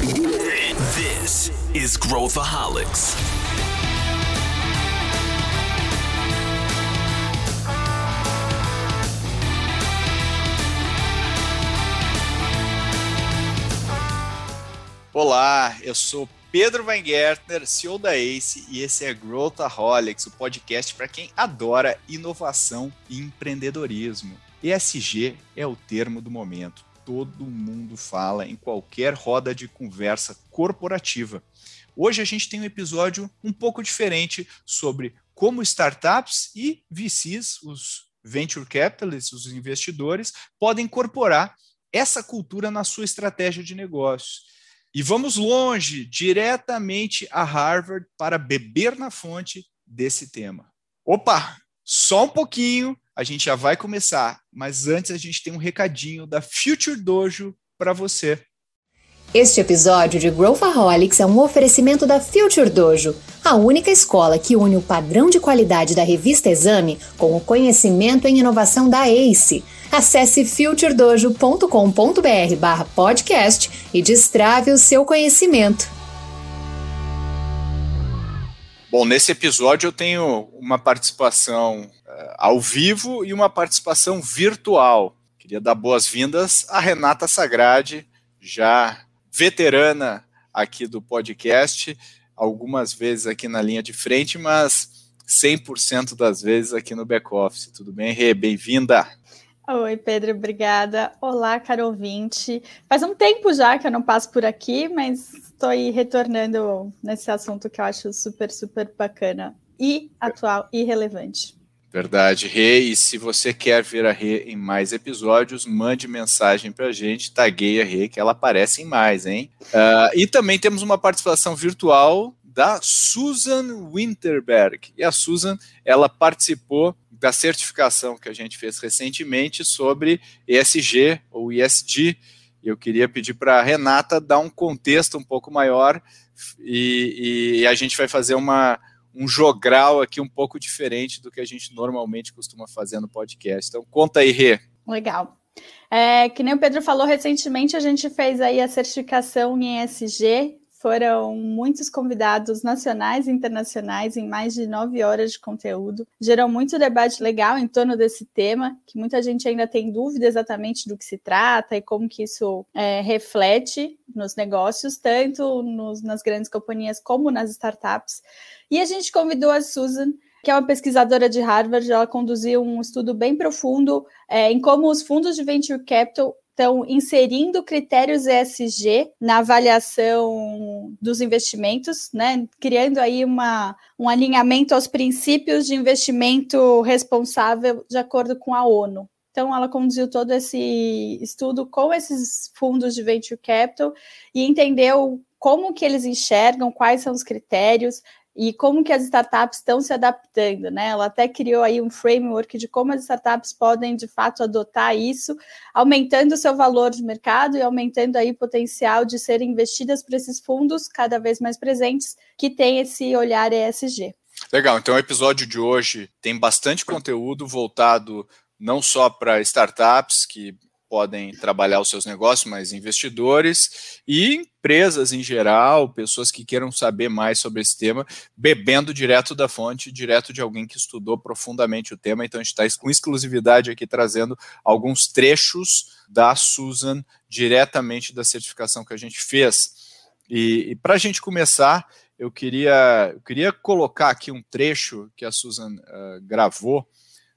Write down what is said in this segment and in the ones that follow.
This is Growthaholics. Olá, eu sou Pedro Weingärtner, CEO da ACE, e esse é Growthaholics, o podcast para quem adora inovação e empreendedorismo. ESG é o termo do momento. Todo mundo fala em qualquer roda de conversa corporativa. Hoje a gente tem um episódio um pouco diferente sobre como startups e VCs, os venture capitalists, os investidores, podem incorporar essa cultura na sua estratégia de negócios. E vamos longe, diretamente a Harvard, para beber na fonte desse tema. Opa, só um pouquinho, a gente já vai começar, mas antes a gente tem um recadinho da Future Dojo para você. Este episódio de Growthaholics é um oferecimento da Future Dojo, a única escola que une o padrão de qualidade da revista Exame com o conhecimento em inovação da ACE Acesse futuredojo.com.br barra podcast e destrave o seu conhecimento. Bom, nesse episódio eu tenho uma participação uh, ao vivo e uma participação virtual. Queria dar boas-vindas a Renata Sagrade, já veterana aqui do podcast, algumas vezes aqui na linha de frente, mas 100% das vezes aqui no back-office. Tudo bem, Rê? Bem-vinda! Oi, Pedro, obrigada. Olá, caro ouvinte. Faz um tempo já que eu não passo por aqui, mas estou aí retornando nesse assunto que eu acho super, super bacana e atual e relevante. Verdade, Rê. E se você quer ver a Rê em mais episódios, mande mensagem para a gente, tagueia a Rê, que ela aparece em mais, hein? Uh, e também temos uma participação virtual da Susan Winterberg. E a Susan, ela participou da certificação que a gente fez recentemente sobre ESG ou ESG. Eu queria pedir para a Renata dar um contexto um pouco maior e, e, a gente vai fazer uma, um jogral aqui um pouco diferente do que a gente normalmente costuma fazer no podcast. Então, conta aí, Rê. Legal. É, que nem o Pedro falou, recentemente a gente fez aí a certificação em ESG foram muitos convidados nacionais e internacionais em mais de nove horas de conteúdo. Gerou muito debate legal em torno desse tema, que muita gente ainda tem dúvida exatamente do que se trata e como que isso é, reflete nos negócios, tanto nos, nas grandes companhias como nas startups. E a gente convidou a Susan que é uma pesquisadora de Harvard, ela conduziu um estudo bem profundo é, em como os fundos de venture capital estão inserindo critérios ESG na avaliação dos investimentos, né? Criando aí uma, um alinhamento aos princípios de investimento responsável de acordo com a ONU. Então, ela conduziu todo esse estudo com esses fundos de venture capital e entendeu como que eles enxergam, quais são os critérios, e como que as startups estão se adaptando, né? Ela até criou aí um framework de como as startups podem de fato adotar isso, aumentando o seu valor de mercado e aumentando aí o potencial de serem investidas por esses fundos cada vez mais presentes que têm esse olhar ESG. Legal, então o episódio de hoje tem bastante conteúdo voltado não só para startups que podem trabalhar os seus negócios, mas investidores e empresas em geral, pessoas que queiram saber mais sobre esse tema, bebendo direto da fonte, direto de alguém que estudou profundamente o tema. Então, a gente está com exclusividade aqui trazendo alguns trechos da Susan diretamente da certificação que a gente fez. E, e para a gente começar, eu queria, eu queria colocar aqui um trecho que a Susan uh, gravou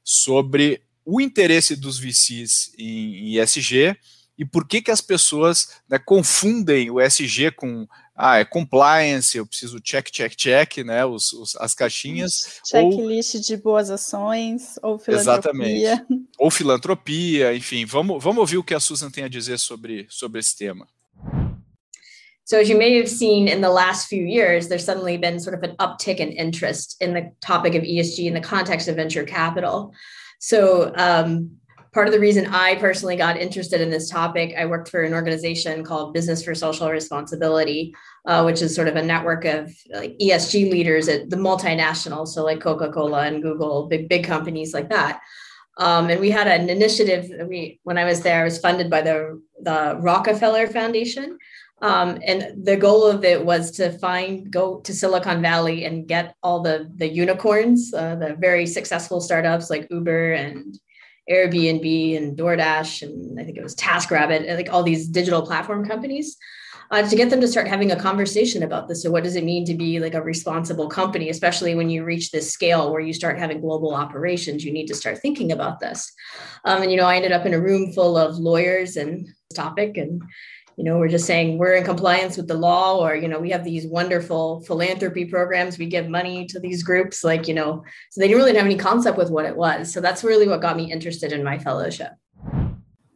sobre o interesse dos VCs em, em ESG e por que, que as pessoas né, confundem o ESG com ah, é compliance, eu preciso check, check, check, né? Os, os as caixinhas. Checklist ou... de boas ações, ou filantropia. Exatamente. Ou filantropia, enfim. Vamos, vamos ouvir o que a Susan tem a dizer sobre, sobre esse tema. So, as you may have seen in the last few years, there's suddenly been sort of an uptick in interest in the topic of ESG in the context of venture capital. So, um, part of the reason I personally got interested in this topic, I worked for an organization called Business for Social Responsibility, uh, which is sort of a network of like ESG leaders at the multinationals, so like Coca Cola and Google, big big companies like that. Um, and we had an initiative. We, when I was there, I was funded by the the Rockefeller Foundation, Um, and the goal of it was to find, go to Silicon Valley and get all the the unicorns, uh, the very successful startups like Uber and Airbnb and DoorDash, and I think it was TaskRabbit, like all these digital platform companies, uh, to get them to start having a conversation about this. So, what does it mean to be like a responsible company, especially when you reach this scale where you start having global operations? You need to start thinking about this. Um, and you know, I ended up in a room full of lawyers and topic and you know we're just saying we're in compliance with the law or you know we have these wonderful philanthropy programs. We give money to these groups like you know so they didn't really have any concept with what it was. So that's really what got me interested in my fellowship.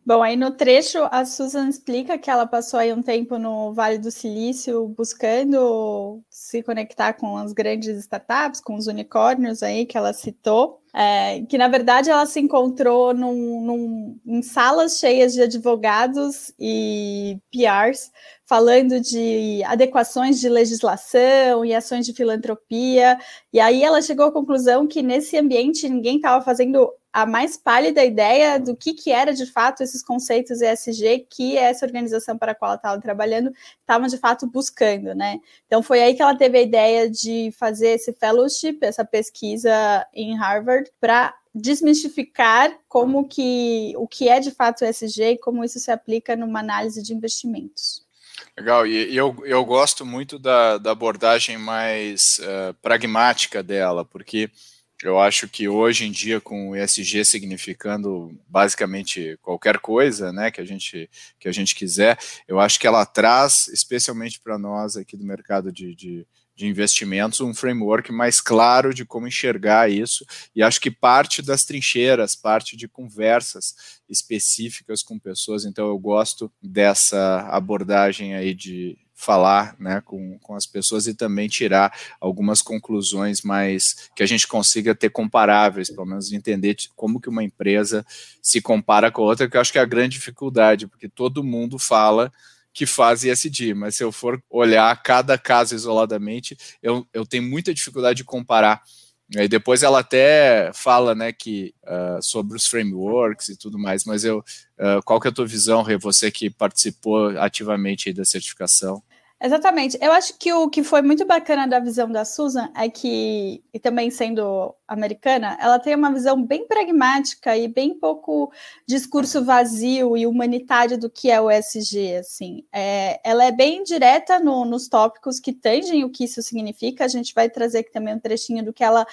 Bom, aí no trecho a Susan explica que ela passou aí um tempo no Vale do Silício buscando se conectar com as grandes startups, com os unicórnios aí que ela citou. É, que na verdade ela se encontrou num, num, em salas cheias de advogados e PRs falando de adequações de legislação e ações de filantropia, e aí ela chegou à conclusão que nesse ambiente ninguém estava fazendo a mais pálida ideia do que, que era de fato esses conceitos ESG que essa organização para a qual ela estava trabalhando estava de fato buscando, né? Então foi aí que ela teve a ideia de fazer esse fellowship, essa pesquisa em Harvard, para desmistificar como que o que é de fato ESG e como isso se aplica numa análise de investimentos. Legal, e, eu, eu gosto muito da, da abordagem mais uh, pragmática dela, porque eu acho que hoje em dia, com o ESG significando basicamente qualquer coisa né, que, a gente, que a gente quiser, eu acho que ela traz, especialmente para nós aqui do mercado de, de, de, investimentos, um framework mais claro de como enxergar isso. E acho que parte das trincheiras, parte de conversas específicas com pessoas. Então, eu gosto dessa abordagem aí de falar né, com, com as pessoas e também tirar algumas conclusões mais que a gente consiga ter comparáveis, pelo menos entender como que uma empresa se compara com a outra, que eu acho que é a grande dificuldade, porque todo mundo fala que faz ESG, mas se eu for olhar cada caso isoladamente, eu, eu tenho muita dificuldade de comparar. E depois ela até fala, né, que uh, sobre os frameworks e tudo mais, mas eu, uh, qual que é a tua visão, Rê, você que participou ativamente da certificação? Exatamente. Eu acho que o que foi muito bacana da visão da Susan é que, e também sendo americana, ela tem uma visão bem pragmática e bem pouco discurso vazio e humanitário do que é o SG, assim. É, ela é bem direta no, nos tópicos que tangem o que isso significa. A gente vai trazer aqui também um trechinho do que ela,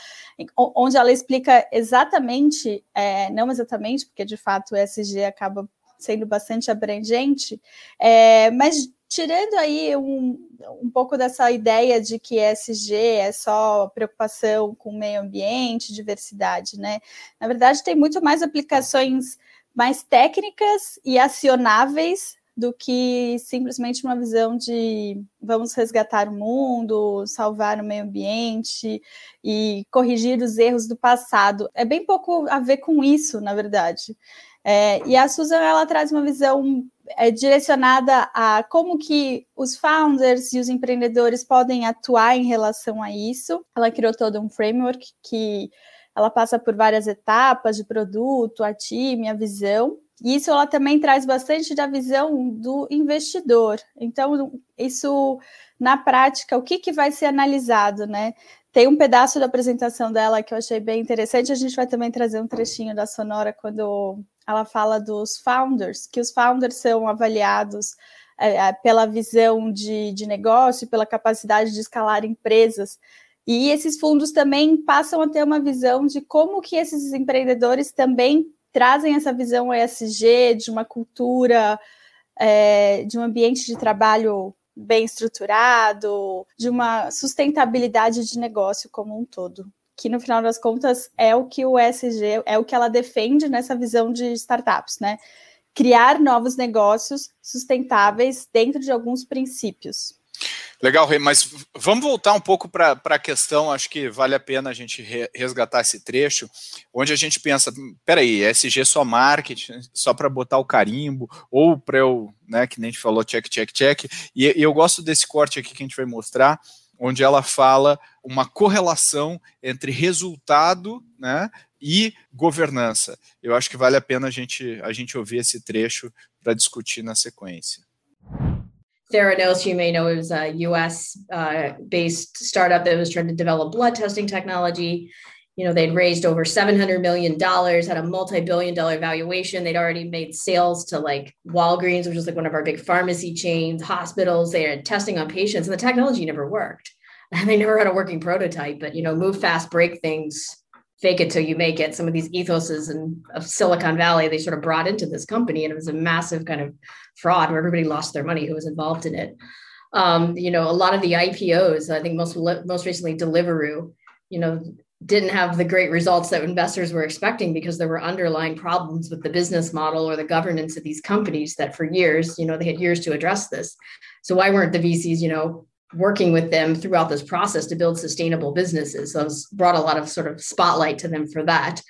onde ela explica exatamente, é, não exatamente, porque de fato o SG acaba sendo bastante abrangente, é, mas tirando aí um, um pouco dessa ideia de que ESG é só preocupação com o meio ambiente, diversidade, né? Na verdade, tem muito mais aplicações mais técnicas e acionáveis do que simplesmente uma visão de vamos resgatar o mundo, salvar o meio ambiente e corrigir os erros do passado. É bem pouco a ver com isso, na verdade. É, e a Susan ela traz uma visão é, direcionada a como que os founders e os empreendedores podem atuar em relação a isso. Ela criou todo um framework que ela passa por várias etapas de produto, a time, a visão. E isso ela também traz bastante da visão do investidor. Então, isso na prática, o que, que vai ser analisado, né? Tem um pedaço da apresentação dela que eu achei bem interessante. A gente vai também trazer um trechinho da Sonora quando ela fala dos founders, que os founders são avaliados é, é, pela visão de, de negócio, pela capacidade de escalar empresas. E esses fundos também passam a ter uma visão de como que esses empreendedores também trazem essa visão ESG, de uma cultura, é, de um ambiente de trabalho bem estruturado, de uma sustentabilidade de negócio como um todo que no final das contas é o que o ESG, é o que ela defende nessa visão de startups, né? Criar novos negócios sustentáveis dentro de alguns princípios. Legal, Rei, mas vamos voltar um pouco para a questão, acho que vale a pena a gente resgatar esse trecho, onde a gente pensa, peraí, ESG é só marketing, só para botar o carimbo, ou para eu, né, que nem a gente falou, check, check, check, e, e eu gosto desse corte aqui que a gente vai mostrar, onde ela fala uma correlação entre resultado né, e governança. Eu acho que vale a pena a gente, a gente ouvir esse trecho para discutir na sequência. Theranos, you may know, was a US uh, based startup that was trying to develop blood testing technology. You know, they'd raised over $700 million, had a multi billion dollar valuation. They'd already made sales to like Walgreens, which is like one of our big pharmacy chains, hospitals. They had testing on patients, and the technology never worked. And they never had a working prototype, but, you know, move fast, break things, fake it till you make it. Some of these ethoses and of Silicon Valley, they sort of brought into this company, and it was a massive kind of fraud where everybody lost their money who was involved in it. Um, you know, a lot of the IPOs, I think most most recently Deliveroo, you know, didn't have the great results that investors were expecting because there were underlying problems with the business model or the governance of these companies that for years, you know, they had years to address this. So why weren't the VCs, you know, working with them throughout this process to build sustainable businesses? So it's brought a lot of sort of spotlight to them for that.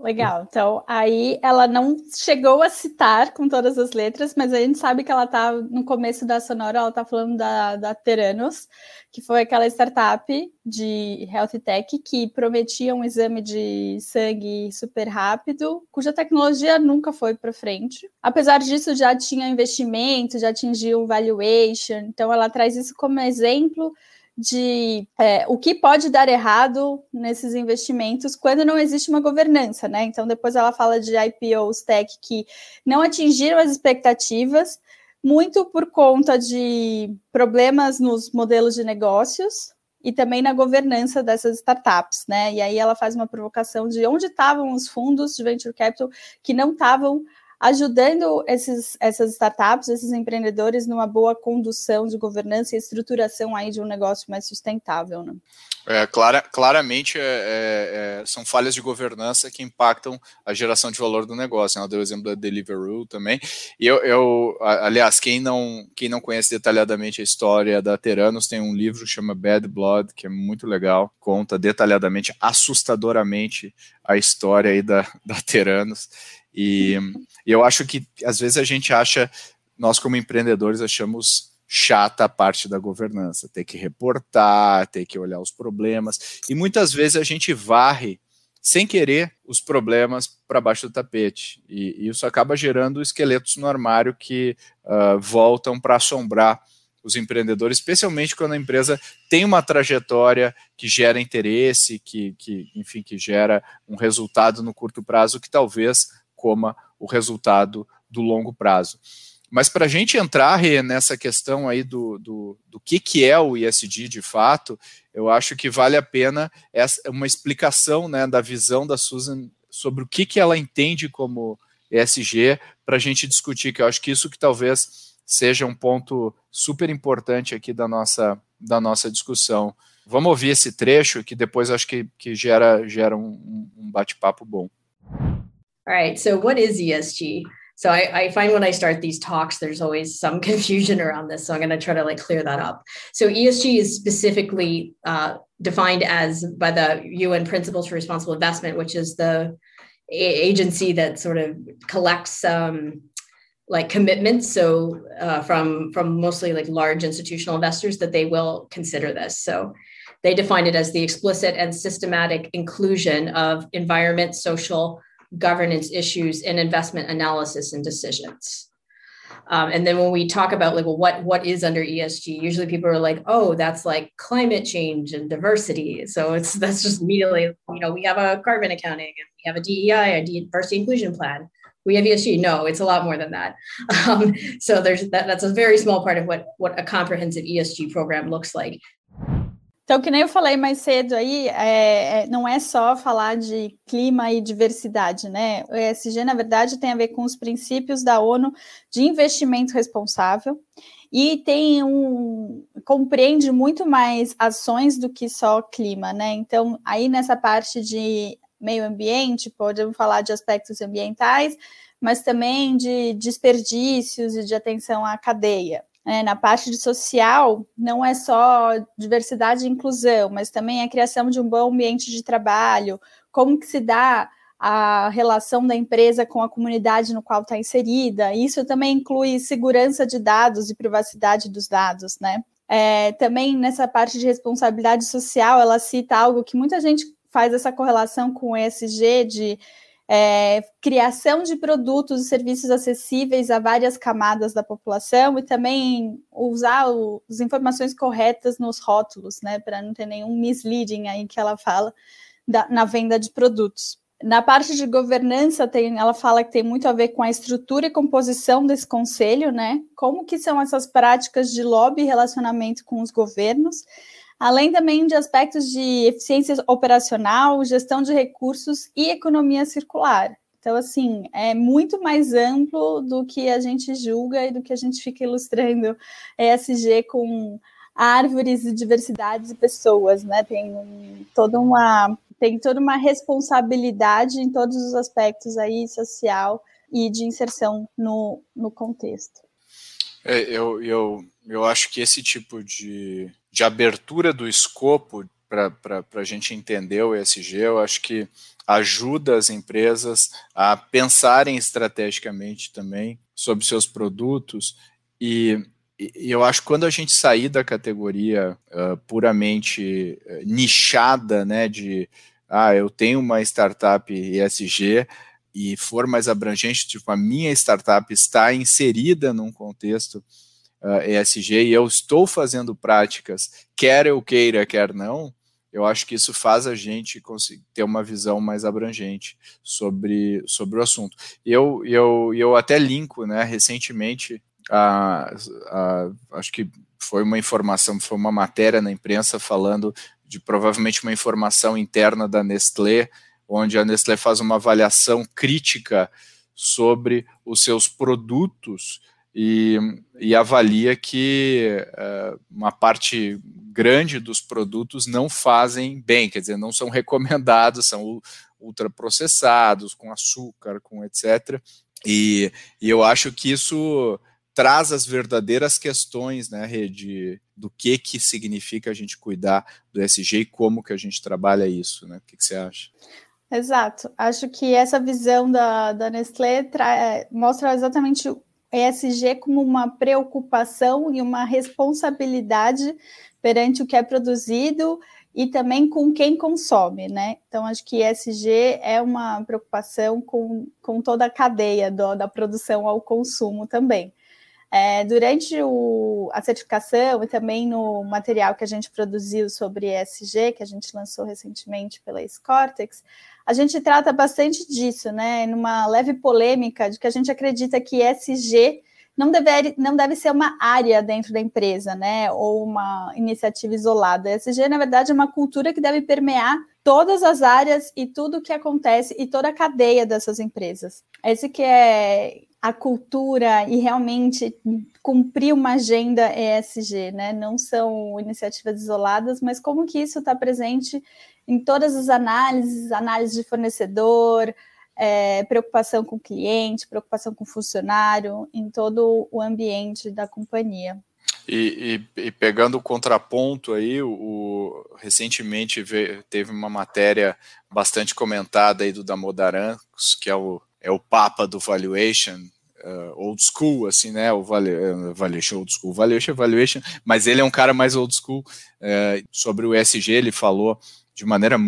Legal. Então, aí ela não chegou a citar com todas as letras, mas a gente sabe que ela está no começo da Sonora, ela está falando da, da Teranos, que foi aquela startup de health tech que prometia um exame de sangue super rápido, cuja tecnologia nunca foi para frente. Apesar disso, já tinha investimento, já atingiu valuation, então ela traz isso como exemplo de é, o que pode dar errado nesses investimentos quando não existe uma governança, né? Então, depois ela fala de IPOs tech que não atingiram as expectativas, muito por conta de problemas nos modelos de negócios e também na governança dessas startups, né? E aí ela faz uma provocação de onde estavam os fundos de venture capital que não estavam ajudando esses, essas startups, esses empreendedores numa boa condução de governança e estruturação aí de um negócio mais sustentável, né? É, clara, claramente é, é, é são falhas de governança que impactam a geração de valor do negócio. Ela né? deu o exemplo da Deliveroo também. E eu, eu, aliás, quem não, quem não conhece detalhadamente a história da Teranos, tem um livro que chama Bad Blood, que é muito legal, conta detalhadamente, assustadoramente, a história aí da, da Teranos. E, e eu acho que às vezes a gente acha, nós como empreendedores achamos chata a parte da governança, ter que reportar, ter que olhar os problemas, e muitas vezes a gente varre sem querer os problemas para baixo do tapete, e, e, isso acaba gerando esqueletos no armário que uh, voltam para assombrar os empreendedores, especialmente quando a empresa tem uma trajetória que gera interesse, que, que enfim, que gera um resultado no curto prazo que talvez coma o resultado do longo prazo. Mas para a gente entrar nessa questão aí do, do, do que, que é o ISD de fato, eu acho que vale a pena essa, uma explicação né, da visão da Susan sobre o que, que ela entende como ESG para a gente discutir, que eu acho que isso que talvez seja um ponto super importante aqui da nossa, da nossa discussão. Vamos ouvir esse trecho que depois acho que, que gera, gera um, um bate-papo bom. All right. So, what is ESG? So, I, I, find when I start these talks, there's always some confusion around this. So, I'm going to try to like clear that up. So, ESG is specifically uh, defined as by the UN Principles for Responsible Investment, which is the agency that sort of collects um, like commitments so uh, from from mostly like large institutional investors that they will consider this so they define it as the explicit and systematic inclusion of environment social governance issues and investment analysis and decisions. Um, and then when we talk about like, well, what what is under ESG? Usually people are like, oh, that's like climate change and diversity. So it's that's just immediately, you know, we have a carbon accounting and we have a DEI, a diversity inclusion plan. We have ESG. No, it's a lot more than that. Um, so there's that, that's a very small part of what what a comprehensive ESG program looks like. Então, que nem eu falei mais cedo aí, é, é, não é só falar de clima e diversidade, né? O ESG, na verdade, tem a ver com os princípios da ONU de investimento responsável e tem um compreende muito mais ações do que só clima, né? Então, aí nessa parte de meio ambiente, podemos falar de aspectos ambientais, mas também de desperdícios e de atenção à cadeia. É, na parte de social, não é só diversidade e inclusão, mas também a criação de um bom ambiente de trabalho, como que se dá a relação da empresa com a comunidade no qual está inserida. Isso também inclui segurança de dados e privacidade dos dados, né? É, também nessa parte de responsabilidade social, ela cita algo que muita gente faz essa correlação com o ESG de é, criação de produtos e serviços acessíveis a várias camadas da população e também usar o, as informações corretas nos rótulos, né, para não ter nenhum misleading aí que ela fala da, na venda de produtos. Na parte de governança, tem, ela fala que tem muito a ver com a estrutura e composição desse conselho, né? Como que são essas práticas de lobby e relacionamento com os governos além também de aspectos de eficiência operacional, gestão de recursos e economia circular. Então, assim, é muito mais amplo do que a gente julga e do que a gente fica ilustrando ESG com árvores e diversidades de pessoas, né? Tem um, toda uma tem toda uma responsabilidade em todos os aspectos aí social e de inserção no, no contexto. É, eu, eu, eu acho que esse tipo de, de abertura do escopo para a gente entender o ESG, eu acho que ajuda as empresas a pensarem estrategicamente também sobre seus produtos. E, e eu acho que quando a gente sair da categoria uh, puramente uh, nichada, né, de ah, eu tenho uma startup ESG e for mais abrangente, tipo, a minha startup está inserida num contexto uh, eh, ESG e eu estou fazendo práticas, quer eu queira, quer não, eu acho que isso faz a gente conseguir ter uma visão mais abrangente sobre, sobre o assunto. Eu, eu, eu até linko, né, recentemente, a, a, acho que foi uma informação, foi uma matéria na imprensa falando de provavelmente uma informação interna da Nestlé, onde a Nestlé faz uma avaliação crítica sobre os seus produtos e, e avalia que uh, uma parte grande dos produtos não fazem bem, quer dizer, não são recomendados, são ultraprocessados, com açúcar, com etc. E, e eu acho que isso traz as verdadeiras questões, né, Rede, do que que significa a gente cuidar do SG e como que a gente trabalha isso, né? O que, que você acha? Exato. Acho que essa visão da, da Nestlé mostra exatamente ESG como uma preocupação e uma responsabilidade perante o que é produzido e também com quem consome, né? Então, acho que ESG é uma preocupação com, com toda a cadeia do, da produção ao consumo também. É, durante o, a certificação e também no material que a gente produziu sobre ESG, que a gente lançou recentemente pela Scortex, a gente trata bastante disso, né? Numa leve polêmica de que a gente acredita que ESG não deve, não deve ser uma área dentro da empresa, né? Ou uma iniciativa isolada. ESG, na verdade, é uma cultura que deve permear todas as áreas e tudo o que acontece e toda a cadeia dessas empresas. Esse que é a cultura e realmente cumprir uma agenda ESG, né? Não são iniciativas isoladas, mas como que isso está presente em todas as análises, análise de fornecedor, é, preocupação com o cliente, preocupação com o funcionário, em todo o ambiente da companhia. E, e, e pegando o contraponto aí, o, o recentemente veio, teve uma matéria bastante comentada aí do Damodaran, que é o, é o papa do valuation, uh, old school, assim, né? O uh, valuation old school, valuation, valuation, mas ele é um cara mais old school. Uh, sobre o ESG, ele falou de maneira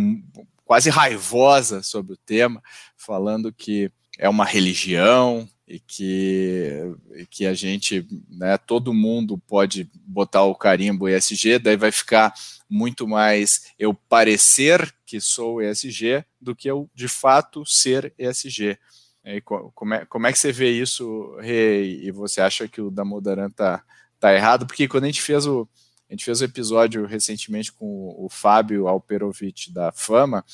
quase raivosa sobre o tema, falando que é uma religião e que, e que a gente, né, todo mundo pode botar o carimbo ESG, daí vai ficar muito mais eu parecer que sou ESG do que eu de fato ser ESG. E como, é, como é que você vê isso, Rei? E você acha que o Damodaran tá, tá errado? Porque quando a gente fez o, a gente fez um episódio recentemente com o Fábio Alperovitch da Fama.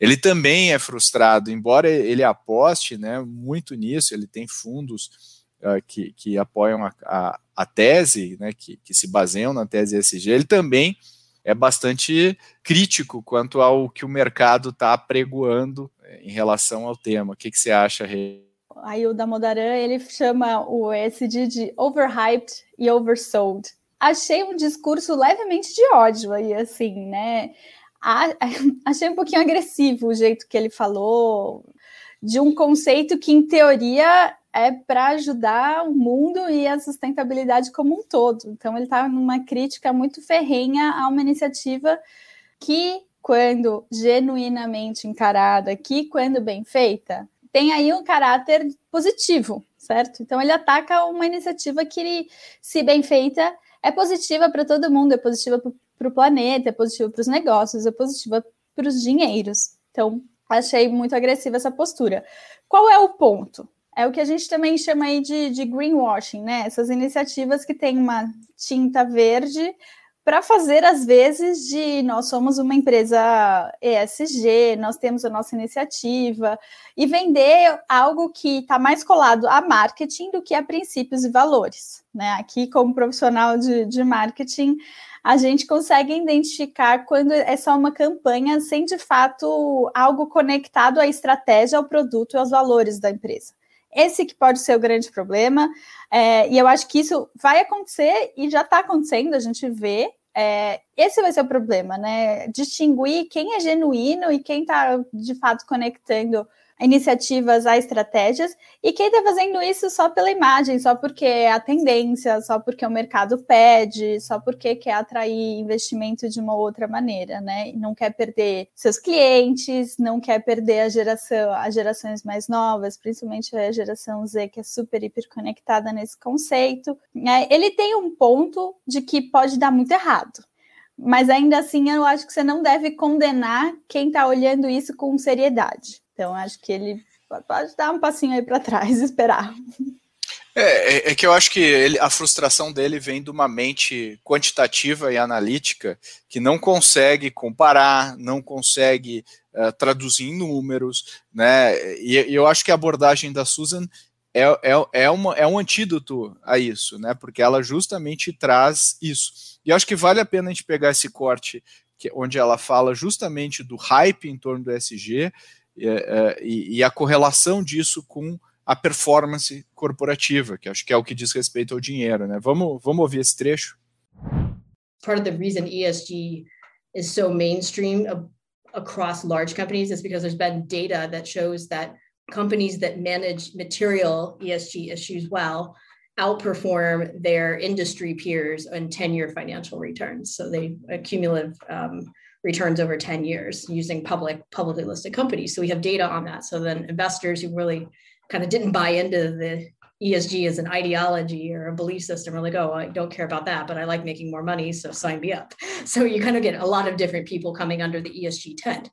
Ele também é frustrado, embora ele aposte né, muito nisso, ele tem fundos uh, que, que apoiam a, a, a tese, né, que, que se baseiam na tese ESG, ele também é bastante crítico quanto ao que o mercado está apregoando eh, em relação ao tema. O que, que você acha, Rei? Aí o Damodaran, ele chama o ESG de overhyped e oversold achei um discurso levemente de ódio aí, assim, né? achei um pouquinho agressivo o jeito que ele falou de um conceito que, em teoria, é para ajudar o mundo e a sustentabilidade como um todo. Então, ele está numa crítica muito ferrenha a uma iniciativa que, quando genuinamente encarada, que, quando bem feita, tem aí um caráter positivo, certo? Então ele ataca uma iniciativa que, se bem feita, é positiva para todo mundo, é positiva para o planeta, é positiva para os negócios, é positiva para os dinheiros. Então, achei muito agressiva essa postura. Qual é o ponto? É o que a gente também chama aí de, de greenwashing, né? Essas iniciativas que têm uma tinta verde para fazer, às vezes, de nós somos uma empresa ESG, nós temos a nossa iniciativa, e vender algo que está mais colado a marketing do que a princípios e valores. Né? Aqui, como profissional de, de marketing, a gente consegue identificar quando é só uma campanha sem de fato algo conectado à estratégia, ao produto e aos valores da empresa. Esse que pode ser o grande problema, é, e eu acho que isso vai acontecer e já está acontecendo, a gente vê. É, esse vai ser o problema, né? Distinguir quem é genuíno e quem está de fato conectando iniciativas a estratégias, e quem está fazendo isso só pela imagem, só porque é a tendência, só porque o mercado pede, só porque quer atrair investimento de uma outra maneira, né? Não quer perder seus clientes, não quer perder a geração, as gerações mais novas, principalmente a geração Z, que é super hiper conectada nesse conceito. É, ele tem um ponto de que pode dar muito errado. Mas ainda assim, eu acho que você não deve condenar quem está olhando isso com seriedade. Então, acho que ele pode dar um passinho aí para trás e esperar. É, é, é, que eu acho que ele, a frustração dele vem de uma mente quantitativa e analítica que não consegue comparar, não consegue uh, traduzir em números, né? E, e, eu acho que a abordagem da Susan é, é, é, uma, é um antídoto a isso, né? Porque ela justamente traz isso. E acho que vale a pena a gente pegar esse corte que, onde ela fala justamente do hype em torno do SG e, e a correlação disso com a performance corporativa, que acho que é o que diz respeito ao dinheiro, né? Vamos, vamos ouvir esse trecho. Part of the reason ESG is so mainstream across large companies is because there's been data that shows that companies that manage material ESG issues well outperform their industry peers on 10-year financial returns. So they accumulative um, returns over 10 years using public publicly listed companies so we have data on that so then investors who really kind of didn't buy into the ESG as an ideology or a belief system are like, oh, I don't care about that, but I like making more money, so sign me up. So you kind of get a lot of different people coming under the ESG tent.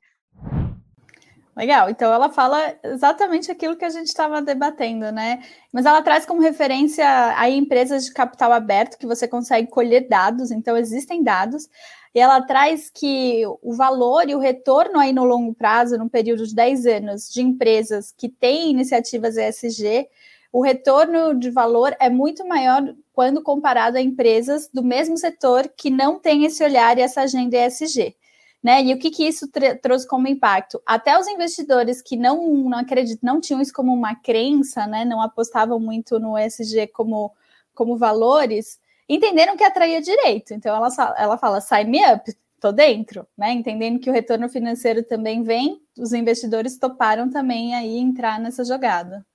Legal, então ela fala exatamente aquilo que a gente estava debatendo, né? Mas ela traz como referência aí empresas de capital aberto que você consegue colher dados, então existem dados, e ela traz que o valor e o retorno aí no longo prazo, num período de 10 anos, de empresas que têm iniciativas ESG, o retorno de valor é muito maior quando comparado a empresas do mesmo setor que não têm esse olhar e essa agenda ESG. Né? E o que, que isso trouxe como impacto? Até os investidores que não, não acreditam, não tinham isso como uma crença, né? não apostavam muito no ESG como, como valores, entenderam que atraía direito. Então ela, ela fala: sign me up, tô dentro, né? Entendendo que o retorno financeiro também vem, os investidores toparam também aí entrar nessa jogada.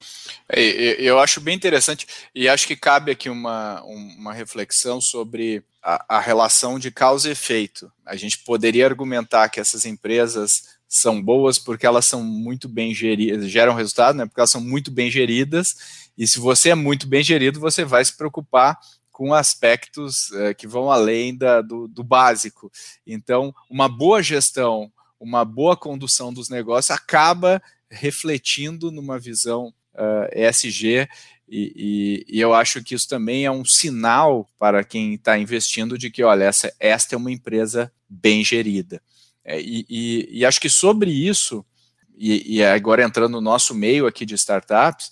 É, eu acho bem interessante e acho que cabe aqui uma, uma reflexão sobre a, a relação de causa e efeito. A gente poderia argumentar que essas empresas são boas porque elas são muito bem geridas, geram resultado, né? Porque elas são muito bem geridas. E se você é muito bem gerido, você vai se preocupar com aspectos é, que vão além da, do, do básico. Então, uma boa gestão, uma boa condução dos negócios acaba refletindo numa visão uh, eh, ESG e, e, e, eu acho que isso também é um sinal para quem está investindo de que, olha, essa, esta é uma empresa bem gerida. É, e, e, e, acho que sobre isso, e, agora entrando no nosso meio aqui de startups,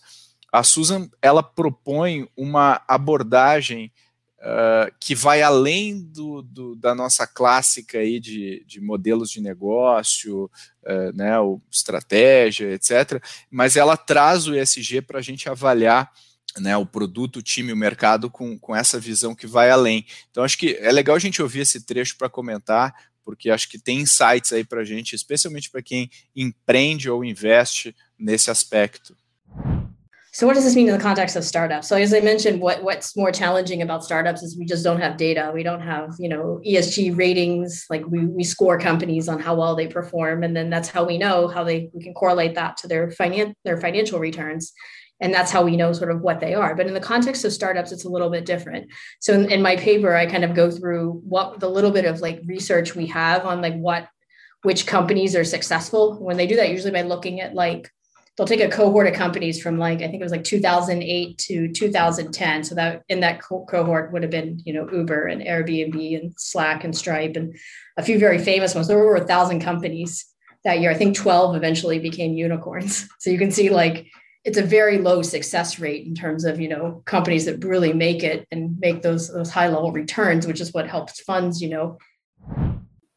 a Susan ela propõe uma abordagem uh, que vai além do, do, da nossa clássica aí de, de modelos de negócio, uh, né, o estratégia, etc. Mas ela traz o ESG para a gente avaliar né, o produto, o time, o mercado com, com essa visão que vai além. Então, acho que é legal a gente ouvir esse trecho para comentar, porque acho que tem insights aí para a gente, especialmente para quem empreende ou investe nesse aspecto. So what does this mean in the context of startups? So as I mentioned, what, what's more challenging about startups is we just don't have data. We don't have, you know, ESG ratings. Like we, we score companies on how well they perform. And then that's how we know how they, we can correlate that to their finan- their financial returns. And that's how we know sort of what they are. But in the context of startups, it's a little bit different. So in, in my paper, I kind of go through what the little bit of like research we have on like what, which companies are successful. When they do that, usually by looking at like they'll take a cohort of companies from like I think it was like 2008 to 2010. So that in that co- cohort would have been you know Uber and Airbnb and Slack and Stripe and a few very famous ones. There were over a thousand companies that year. I think 12 eventually became unicorns. So you can see like it's a very low success rate in terms of you know companies that really make it and make those those high level returns, which is what helps funds you know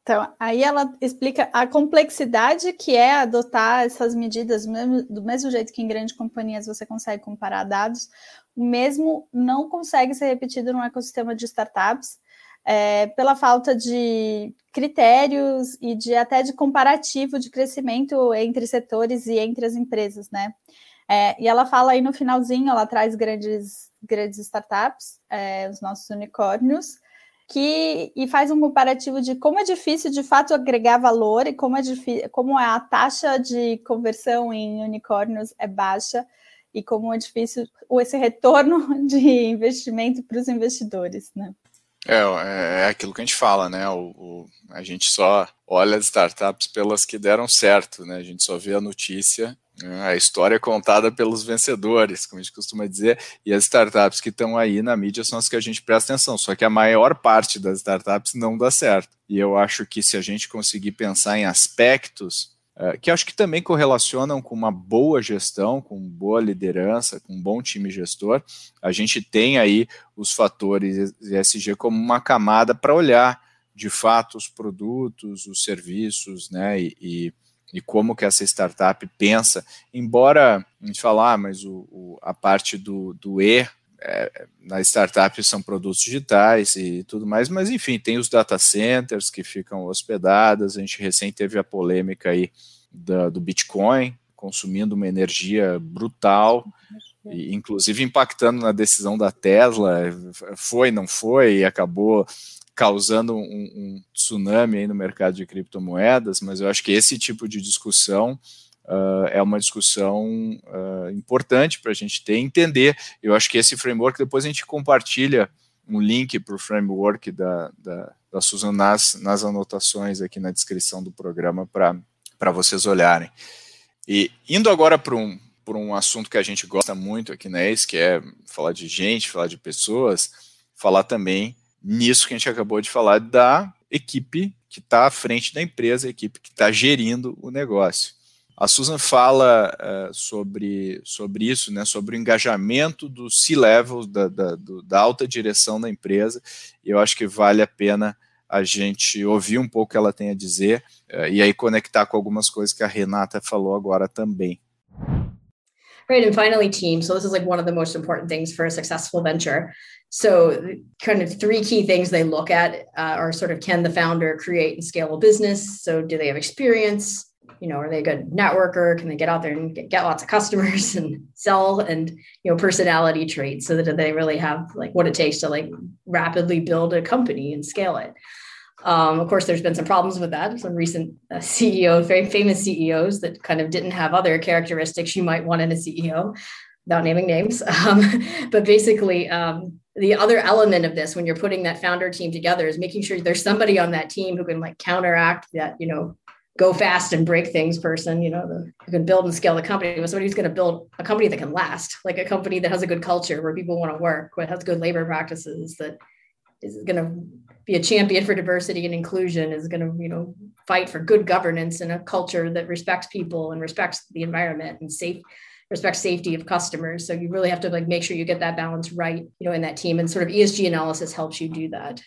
Então, aí ela explica a complexidade que é adotar essas medidas do mesmo, jeito que em grandes companhias você consegue comparar dados, o mesmo não consegue ser repetido no ecossistema de startups, é, pela falta de critérios e de até de comparativo de crescimento entre setores e entre as empresas, né? É, e ela fala aí no finalzinho, ela traz grandes, grandes startups, é, os nossos unicórnios, que e faz um comparativo de como é difícil de fato agregar valor e como é difícil, como a taxa de conversão em unicórnios é baixa e como é difícil esse retorno de investimento para os investidores, né? É, é, é aquilo que a gente fala, né? O, o, a gente só olha as startups pelas que deram certo, né? A gente só vê a notícia a história é contada pelos vencedores, como a gente costuma dizer, e as startups que estão aí na mídia são as que a gente presta atenção. Só que a maior parte das startups não dá certo. E eu acho que se a gente conseguir pensar em aspectos uh, que acho que também correlacionam com uma boa gestão, com boa liderança, com um bom time gestor, a gente tem aí os fatores ESG como uma camada para olhar de fato os produtos, os serviços, né, e, e e como que essa startup pensa, embora a gente falar, ah, mas o, o, a parte do, do E é, na startup são produtos digitais e tudo mais, mas enfim, tem os data centers que ficam hospedadas, a gente recém teve a polêmica aí da, do Bitcoin, consumindo uma energia brutal, e, inclusive impactando na decisão da Tesla, foi, não foi, e acabou causando um, um, tsunami no mercado de criptomoedas, mas eu acho que esse tipo de discussão uh, é uma discussão uh, importante para a gente ter entender. Eu acho que esse framework, depois a gente compartilha um link para o framework da, da, da Susan nas, nas anotações aqui na descrição do programa para vocês olharem. E indo agora para um, por um assunto que a gente gosta muito aqui na ACE, que é falar de gente, falar de pessoas, falar também nisso que a gente acabou de falar da equipe que está à frente da empresa, a equipe que está gerindo o negócio. A Susan fala uh, sobre, sobre isso, né, sobre o engajamento do C-level, da, da, da, alta direção da empresa, e eu acho que vale a pena a gente ouvir um pouco o que ela tem a dizer uh, e aí conectar com algumas coisas que a Renata falou agora também. Right. And finally, team. So, this is like one of the most important things for a successful venture. So, kind of three key things they look at uh, are sort of can the founder create and scale a business? So, do they have experience? You know, are they a good networker? Can they get out there and get, get lots of customers and sell? And you know, personality traits. So that they really have like what it takes to like rapidly build a company and scale it. Um, of course, there's been some problems with that. Some recent uh, CEO, very famous CEOs that kind of didn't have other characteristics you might want in a CEO, without naming names. Um, but basically, um, the other element of this, when you're putting that founder team together, is making sure there's somebody on that team who can like counteract that, you know, go fast and break things person, you know, the, who can build and scale the company, but somebody who's going to build a company that can last, like a company that has a good culture where people want to work, what has good labor practices, that is going to be a champion for diversity and inclusion is going to you know fight for good governance and a culture that respects people and respects the environment and safe respects safety of customers. So you really have to like make sure you get that balance right you know in that team and sort of esg analysis helps you do that.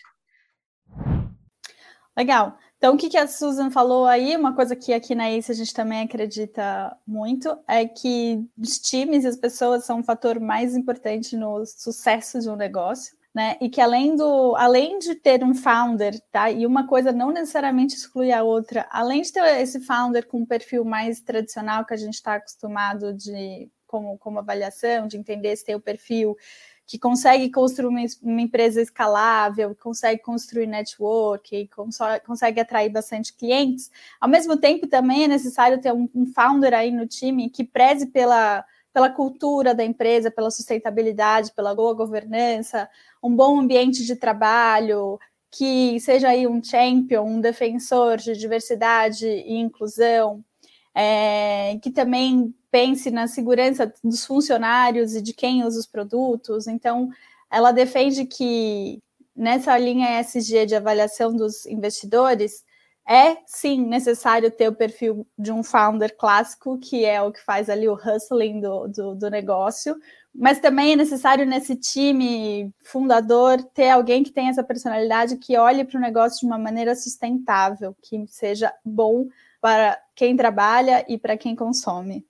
Legal. Então, o que a Susan falou aí, uma coisa que aqui na ACE a gente também acredita muito, é que os times e as pessoas são um fator mais importante no sucesso de um negócio né? E que além do, além de ter um founder, tá? E uma coisa não necessariamente exclui a outra, além de ter esse founder com um perfil mais tradicional que a gente está acostumado de como, como avaliação, de entender se tem o perfil que consegue construir uma, empresa escalável, consegue construir network, consegue atrair bastante clientes. Ao mesmo tempo, também é necessário ter um, um founder aí no time que preze pela, pela cultura da empresa, pela sustentabilidade, pela boa governança, um bom ambiente de trabalho, que seja aí um champion, um defensor de diversidade e inclusão, é, que também pense na segurança dos funcionários e de quem usa os produtos. Então, ela defende que nessa linha ESG de avaliação dos investidores, é sim necessário ter o perfil de um founder clássico, que é o que faz ali o hustling do, do, do negócio, mas também é necessário nesse time fundador ter alguém que tenha essa personalidade que olhe para o negócio de uma maneira sustentável, que seja bom para quem trabalha e para quem consome.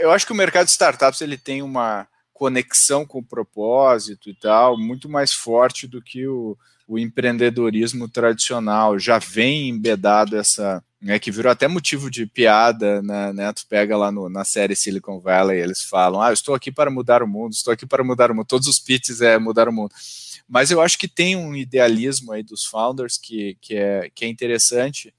Eu acho que o mercado de startups ele tem uma conexão com o propósito e tal muito mais forte do que o, o empreendedorismo tradicional. Já vem embedado essa né, que virou até motivo de piada, né, né, tu pega lá no, na série Silicon Valley, eles falam, ah, eu estou aqui para mudar o mundo, estou aqui para mudar o mundo, todos os pitches é mudar o mundo, mas eu acho que tem um idealismo aí dos founders que, que, é, que é interessante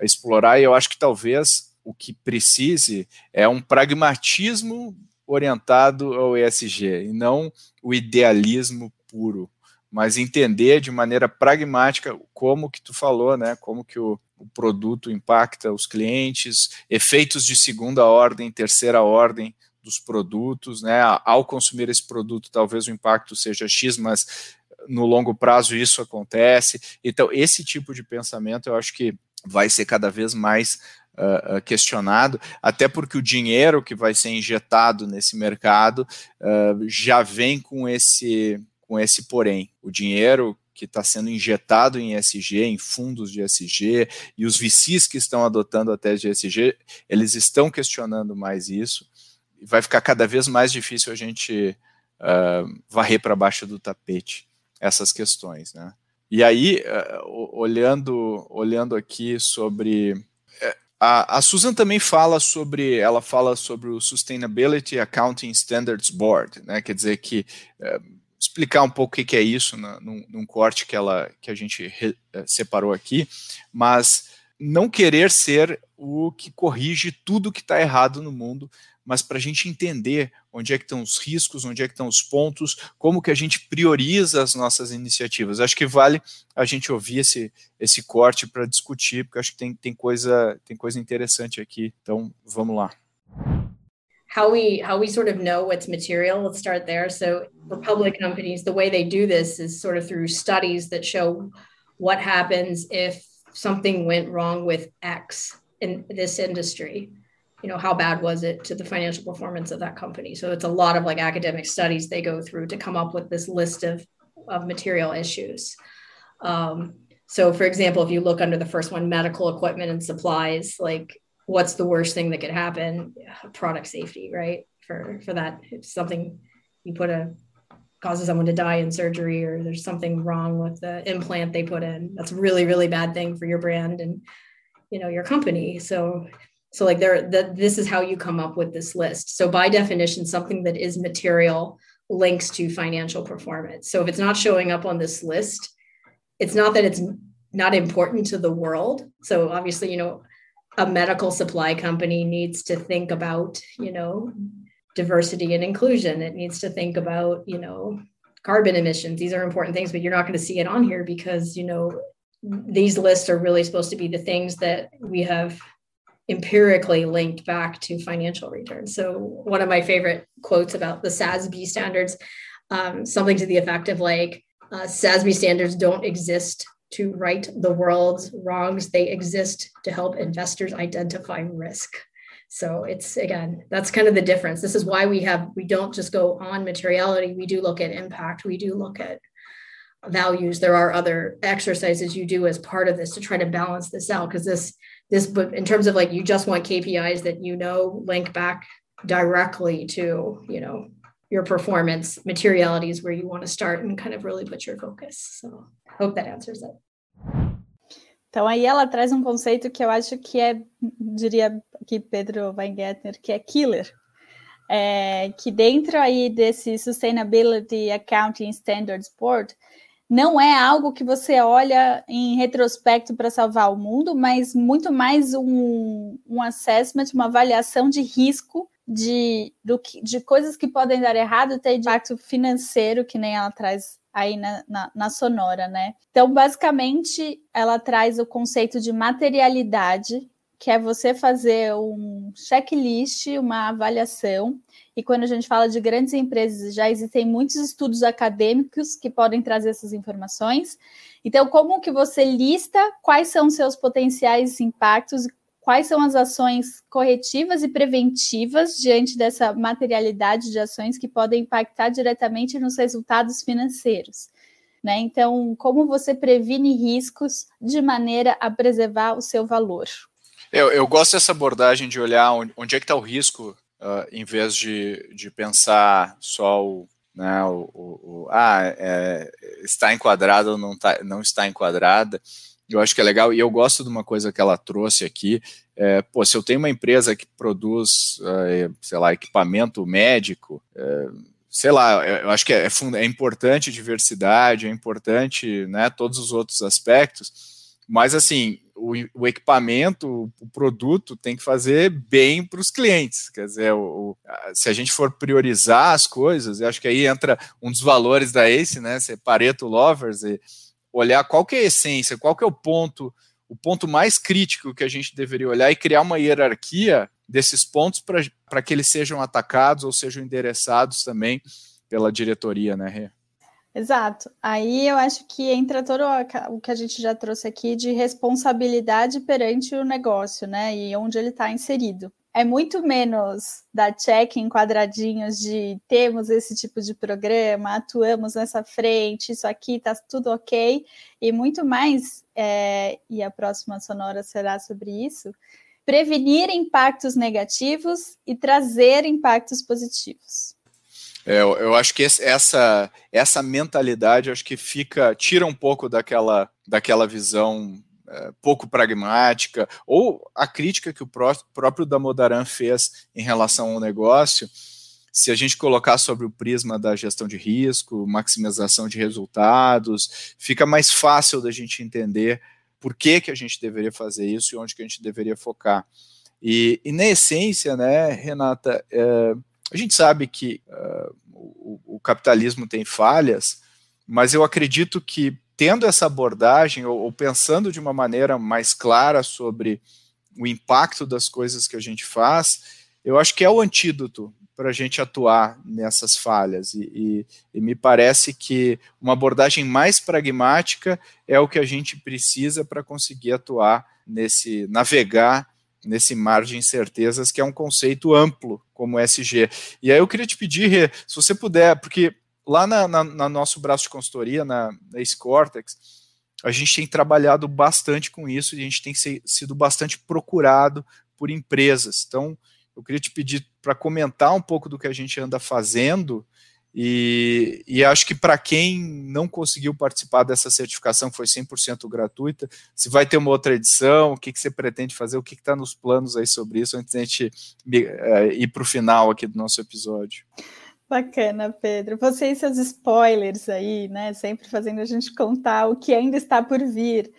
explorar, e eu acho que talvez o que precise é um pragmatismo orientado ao ESG, e não o idealismo puro, mas entender de maneira pragmática como que tu falou, né, como que o, o produto impacta os clientes, efeitos de segunda ordem, terceira ordem dos produtos, né? Ao consumir esse produto, talvez o impacto seja X, mas no longo prazo isso acontece. Então, esse tipo de pensamento eu acho que vai ser cada vez mais uh, questionado, até porque o dinheiro que vai ser injetado nesse mercado uh, já vem com esse com esse porém. O dinheiro que está sendo injetado em ESG, em fundos de ESG, e os VCs que estão adotando a tese de ESG, eles estão questionando mais isso, e vai ficar cada vez mais difícil a gente uh, varrer para baixo do tapete essas questões, né? E aí, uh, olhando, olhando aqui sobre eh, a, a, Susan também fala sobre, ela fala sobre o Sustainability Accounting Standards Board, né? Quer dizer que uh, explicar um pouco o que é isso na, num, num, corte que, ela, que a gente re, eh, separou aqui, mas não querer ser o que corrige tudo que está errado no mundo, mas para a gente entender onde é que estão os riscos, onde é que estão os pontos, como que a gente prioriza as nossas iniciativas. Acho que vale a gente ouvir esse, esse corte para discutir, porque acho que tem, tem, coisa, tem coisa interessante aqui. Então, vamos lá. how we how we sort of know what's material let's start there so for public companies the way they do this is sort of through studies that show what happens if something went wrong with x in this industry you know how bad was it to the financial performance of that company? So it's a lot of like academic studies they go through to come up with this list of of material issues. Um, so for example if you look under the first one medical equipment and supplies like what's the worst thing that could happen? Product safety right? For for that if something you put a causes someone to die in surgery or there's something wrong with the implant they put in that's a really really bad thing for your brand and you know your company. So so like there that this is how you come up with this list so by definition something that is material links to financial performance so if it's not showing up on this list it's not that it's not important to the world so obviously you know a medical supply company needs to think about, you know, diversity and inclusion. It needs to think about, you know, carbon emissions. These are important things, but you're not going to see it on here because, you know, these lists are really supposed to be the things that we have empirically linked back to financial returns. So, one of my favorite quotes about the SASB standards, um, something to the effect of like, uh, SASB standards don't exist to right the world's wrongs. They exist to help investors identify risk. So it's again, that's kind of the difference. This is why we have we don't just go on materiality. We do look at impact. We do look at values. There are other exercises you do as part of this to try to balance this out because this this but in terms of like you just want KPIs that you know link back directly to you know your performance materiality is where you want to start and kind of really put your focus. So i hope that answers it. Então aí ela traz um conceito que eu acho que é, diria aqui Pedro Weingartner, que é killer. é, que dentro aí desse Sustainability Accounting Standards Board, não é algo que você olha em retrospecto para salvar o mundo, mas muito mais um, um assessment, uma avaliação de risco de, do, de coisas que podem dar errado, ter impacto financeiro, que nem ela traz aí na, na, na, sonora, né? Então, basicamente, ela traz o conceito de materialidade, que é você fazer um checklist, uma avaliação. E quando a gente fala de grandes empresas, já existem muitos estudos acadêmicos que podem trazer essas informações. Então, como que você lista quais são seus potenciais impactos, quais são as ações corretivas e preventivas diante dessa materialidade de ações que podem impactar diretamente nos resultados financeiros. Né? Então, como você previne riscos de maneira a preservar o seu valor? Eu, eu gosto dessa abordagem de olhar onde, onde é que está o risco, uh, em vez de, de pensar só o, né, o, o, o ah, é, está enquadrada ou não, tá, não está enquadrada. Eu acho que é legal, e eu gosto de uma coisa que ela trouxe aqui. É, pô, se eu tenho uma empresa que produz, uh, sei lá, equipamento médico, uh, sei lá, eu acho que é, é, é importante diversidade, é importante né, todos os outros aspectos, mas assim, o, o, equipamento, o produto tem que fazer bem para os clientes. Quer dizer, o, o, se a gente for priorizar as coisas, eu acho que aí entra um dos valores da ACE, né? Ser Pareto Lovers e olhar qual que é a essência, qual que é o ponto, o ponto mais crítico que a gente deveria olhar e criar uma hierarquia desses pontos para que eles sejam atacados ou sejam endereçados também pela diretoria, né, Rê? Exato. Aí eu acho que entra todo o que a gente já trouxe aqui de responsabilidade perante o negócio, né? E onde ele está inserido. É muito menos dar check em quadradinhos de temos esse tipo de programa, atuamos nessa frente, isso aqui está tudo ok, e muito mais, é, e a próxima sonora será sobre isso, prevenir impactos negativos e trazer impactos positivos. É, eu, acho que essa, essa mentalidade acho que fica tira um pouco daquela, daquela visão é, pouco pragmática ou a crítica que o pró próprio Damodaran fez em relação ao negócio. Se a gente colocar sobre o prisma da gestão de risco, maximização de resultados, fica mais fácil da gente entender por que, que a gente deveria fazer isso e onde que a gente deveria focar. E, e na essência, né, Renata, é, a gente sabe que uh, o, o, capitalismo tem falhas, mas eu acredito que tendo essa abordagem ou, ou pensando de uma maneira mais clara sobre o impacto das coisas que a gente faz, eu acho que é o antídoto para a gente atuar nessas falhas. E, e, e, me parece que uma abordagem mais pragmática é o que a gente precisa para conseguir atuar nesse, navegar nesse mar de incertezas, que é um conceito amplo como SG. E aí eu queria te pedir, Rê, se você puder, porque lá na, na, na nosso braço de consultoria, na, na Cortex, a gente tem trabalhado bastante com isso e a gente tem sido bastante procurado por empresas. Então, eu queria te pedir para comentar um pouco do que a gente anda fazendo e, e acho que para quem não conseguiu participar dessa certificação, que foi 100% gratuita, se vai ter uma outra edição, o que, que você pretende fazer, o que está nos planos aí sobre isso, antes da gente é, ir para o final aqui do nosso episódio. Bacana, Pedro. Você e seus spoilers aí, né? Sempre fazendo a gente contar o que ainda está por vir.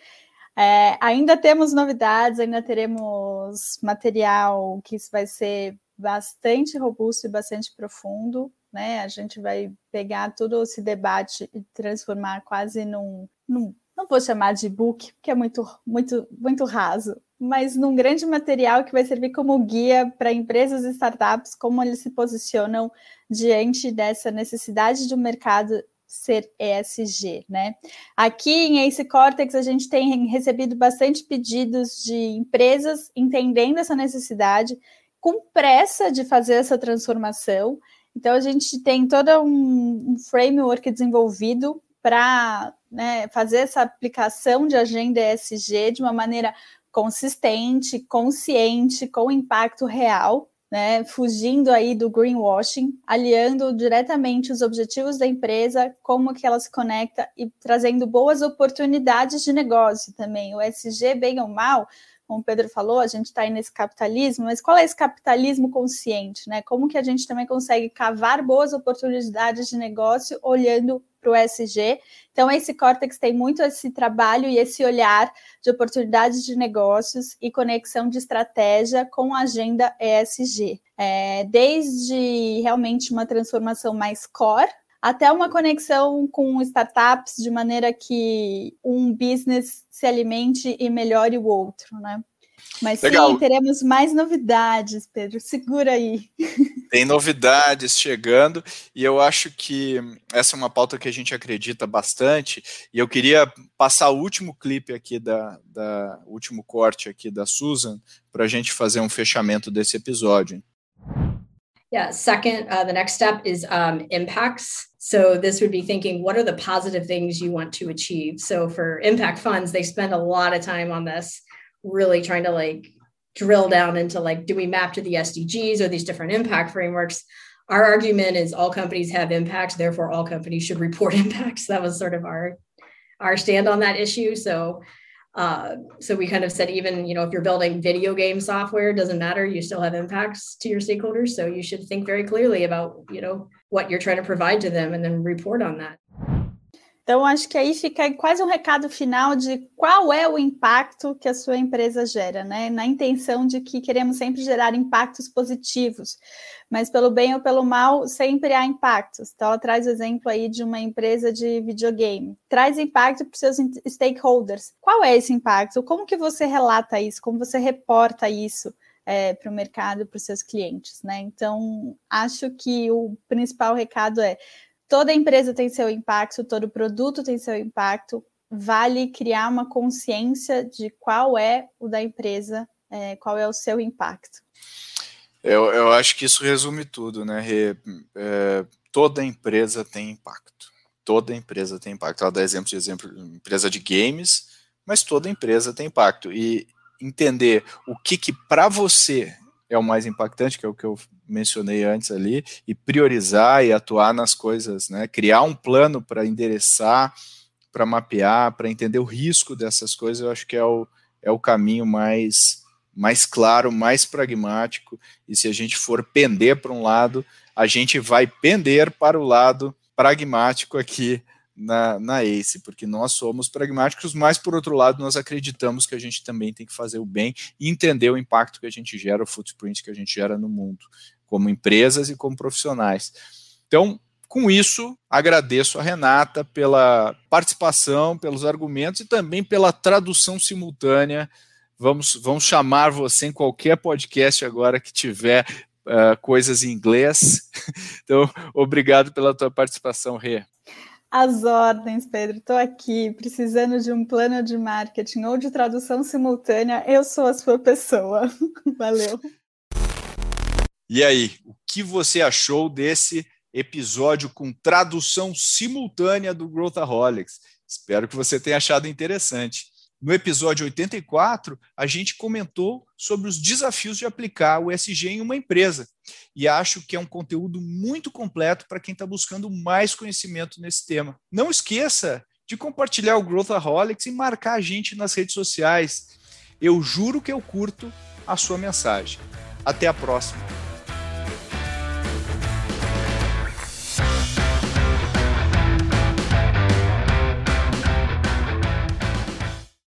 É, ainda temos novidades, ainda teremos material que vai ser bastante robusto e bastante profundo né? A gente vai pegar todo esse debate e transformar quase num, num não vou chamar de book, porque é muito, muito, muito raso, mas num grande material que vai servir como guia para empresas e startups, como eles se posicionam diante dessa necessidade do mercado ser ESG, né? Aqui em Ace Cortex a gente tem recebido bastante pedidos de empresas entendendo essa necessidade, com pressa de fazer essa transformação então, a gente tem todo um, framework desenvolvido para né, fazer essa aplicação de agenda ESG de uma maneira consistente, consciente, com impacto real, né, fugindo aí do greenwashing, aliando diretamente os objetivos da empresa, como que ela se conecta e trazendo boas oportunidades de negócio também. O ESG, bem ou mal, como o Pedro falou, a gente está aí nesse capitalismo, mas qual é esse capitalismo consciente, né? Como que a gente também consegue cavar boas oportunidades de negócio olhando para o ESG? Então, esse Cortex tem muito esse trabalho e esse olhar de oportunidades de negócios e conexão de estratégia com a agenda ESG. É, desde realmente uma transformação mais core, até uma conexão com startups de maneira que um business se alimente e melhore o outro, né? Mas Legal. sim, teremos mais novidades, Pedro. Segura aí. Tem novidades chegando e eu acho que essa é uma pauta que a gente acredita bastante. E eu queria passar o último clipe aqui da, da último corte aqui da Susan para a gente fazer um fechamento desse episódio. Yeah. Second, uh, the next step is um, impacts. So this would be thinking, what are the positive things you want to achieve? So for impact funds, they spend a lot of time on this, really trying to like drill down into like, do we map to the SDGs or these different impact frameworks? Our argument is all companies have impacts, therefore all companies should report impacts. That was sort of our our stand on that issue. So uh, so we kind of said even you know if you're building video game software doesn't matter you still have impacts to your stakeholders. So you should think very clearly about you know what you're trying to provide to them and then report on that Então, acho que aí fica quase um recado final de qual é o impacto que a sua empresa gera, né? Na intenção de que queremos sempre gerar impactos positivos, mas pelo bem ou pelo mal, sempre há impactos. Então, ela traz o exemplo aí de uma empresa de videogame. Traz impacto para os seus stakeholders. Qual é esse impacto? Como que você relata isso? Como você reporta isso? É, para o mercado, para os seus clientes, né? Então, acho que o principal recado é toda empresa tem seu impacto, todo produto tem seu impacto. Vale criar uma consciência de qual é o da empresa, é, qual é o seu impacto. Eu, eu acho que isso resume tudo, né? É, toda empresa tem impacto. Toda empresa tem impacto. Ela dá exemplo de exemplo, empresa de games, mas toda empresa tem impacto. E entender o que, que para você é o mais impactante, que é o que eu mencionei antes ali, e priorizar e atuar nas coisas, né? Criar um plano para endereçar, para mapear, para entender o risco dessas coisas, eu acho que é o, é o caminho mais, mais claro, mais pragmático. E se a gente for pender para um lado, a gente vai pender para o lado pragmático aqui na, na ACE, porque nós somos pragmáticos, mas por outro lado, nós acreditamos que a gente também tem que fazer o bem e entender o impacto que a gente gera, o footprint que a gente gera no mundo, como empresas e como profissionais. Então, com isso, agradeço a Renata pela participação, pelos argumentos e também pela tradução simultânea. Vamos, vamos chamar você em qualquer podcast agora que tiver uh, coisas em inglês. Então, obrigado pela tua participação, Rê. As ordens, Pedro. Estou aqui precisando de um plano de marketing ou de tradução simultânea. Eu sou a sua pessoa. Valeu. E aí, o que você achou desse episódio com tradução simultânea do Growthaholics? Espero que você tenha achado interessante. No episódio 84, a gente comentou sobre os desafios de aplicar o SG em uma empresa. E acho que é um conteúdo muito completo para quem está buscando mais conhecimento nesse tema. Não esqueça de compartilhar o Growthaholics e marcar a gente nas redes sociais. Eu juro que eu curto a sua mensagem. Até a próxima.